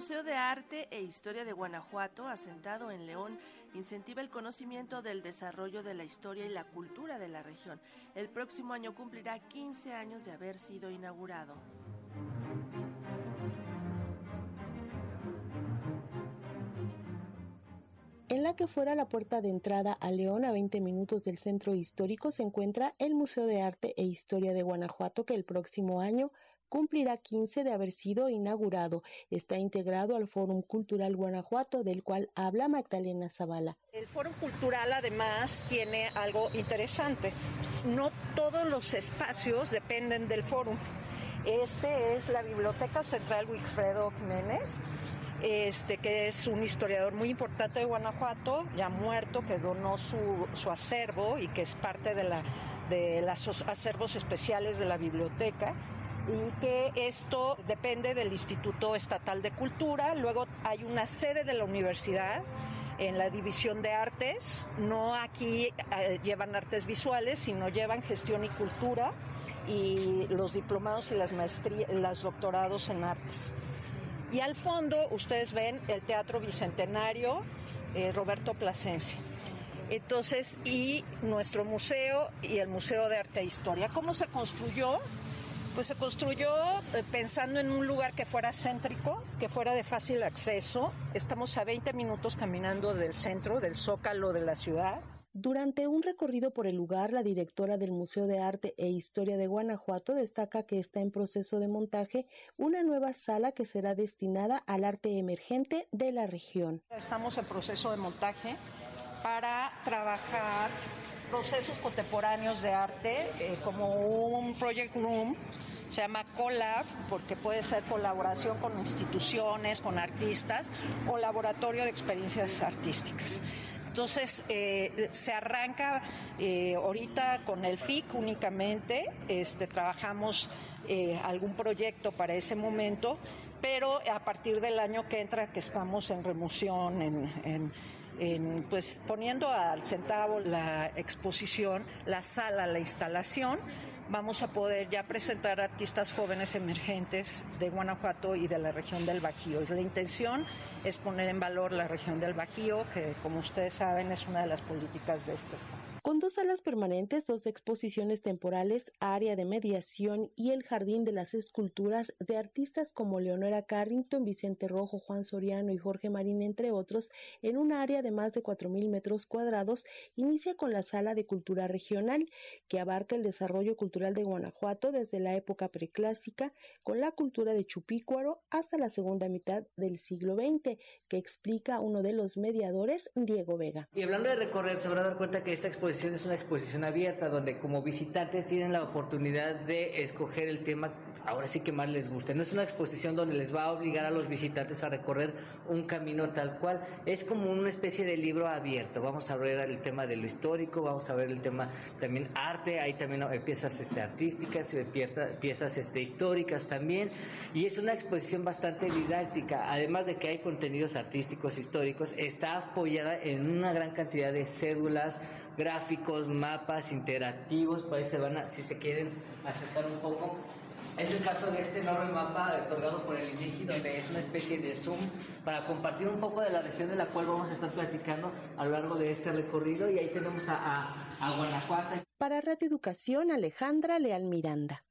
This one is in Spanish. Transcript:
Museo de Arte e Historia de Guanajuato, asentado en León, incentiva el conocimiento del desarrollo de la historia y la cultura de la región. El próximo año cumplirá 15 años de haber sido inaugurado. En la que fuera la puerta de entrada a León, a 20 minutos del centro histórico, se encuentra el Museo de Arte e Historia de Guanajuato, que el próximo año cumplirá 15 de haber sido inaugurado. Está integrado al Fórum Cultural Guanajuato, del cual habla Magdalena Zavala. El Fórum Cultural además tiene algo interesante. No todos los espacios dependen del Fórum. Este es la Biblioteca Central Wilfredo Jiménez, este, que es un historiador muy importante de Guanajuato, ya muerto, que donó su, su acervo y que es parte de, la, de los acervos especiales de la biblioteca y que esto depende del Instituto Estatal de Cultura. Luego hay una sede de la universidad en la división de artes. No aquí eh, llevan artes visuales, sino llevan gestión y cultura y los diplomados y las maestrías, los doctorados en artes. Y al fondo ustedes ven el Teatro Bicentenario eh, Roberto Plasencia. Entonces, y nuestro museo y el Museo de Arte e Historia. ¿Cómo se construyó? Pues se construyó eh, pensando en un lugar que fuera céntrico, que fuera de fácil acceso. Estamos a 20 minutos caminando del centro, del zócalo de la ciudad. Durante un recorrido por el lugar, la directora del Museo de Arte e Historia de Guanajuato destaca que está en proceso de montaje una nueva sala que será destinada al arte emergente de la región. Estamos en proceso de montaje para trabajar procesos contemporáneos de arte, eh, como un project room, se llama Collab, porque puede ser colaboración con instituciones, con artistas, o laboratorio de experiencias artísticas. Entonces, eh, se arranca eh, ahorita con el FIC únicamente, este, trabajamos algún proyecto para ese momento, pero a partir del año que entra, que estamos en remoción, en pues poniendo al centavo la exposición, la sala, la instalación, vamos a poder ya presentar artistas jóvenes emergentes de Guanajuato y de la región del Bajío. La intención es poner en valor la región del Bajío, que como ustedes saben es una de las políticas de este estado. Con dos salas permanentes, dos exposiciones temporales, área de mediación y el Jardín de las Esculturas de artistas como Leonora Carrington, Vicente Rojo, Juan Soriano y Jorge Marín, entre otros, en un área de más de 4.000 metros cuadrados, inicia con la Sala de Cultura Regional, que abarca el desarrollo cultural de Guanajuato desde la época preclásica con la cultura de Chupícuaro hasta la segunda mitad del siglo XX, que explica uno de los mediadores, Diego Vega. Y hablando de recorrer, se van a dar cuenta que esta exposición es una exposición abierta donde como visitantes tienen la oportunidad de escoger el tema ahora sí que más les guste. No es una exposición donde les va a obligar a los visitantes a recorrer un camino tal cual. Es como una especie de libro abierto. Vamos a ver el tema de lo histórico, vamos a ver el tema también arte, hay también eh, piezas este, artísticas, eh, piezas este, históricas también. Y es una exposición bastante didáctica. Además de que hay contenidos artísticos históricos, está apoyada en una gran cantidad de cédulas, gráficos, mapas interactivos. Por ahí se van a, si se quieren acercar un poco, es el caso de este enorme mapa otorgado por el INEGI, donde es una especie de zoom para compartir un poco de la región de la cual vamos a estar platicando a lo largo de este recorrido. Y ahí tenemos a, a, a Guanajuato. Para Radio Educación, Alejandra Leal Miranda.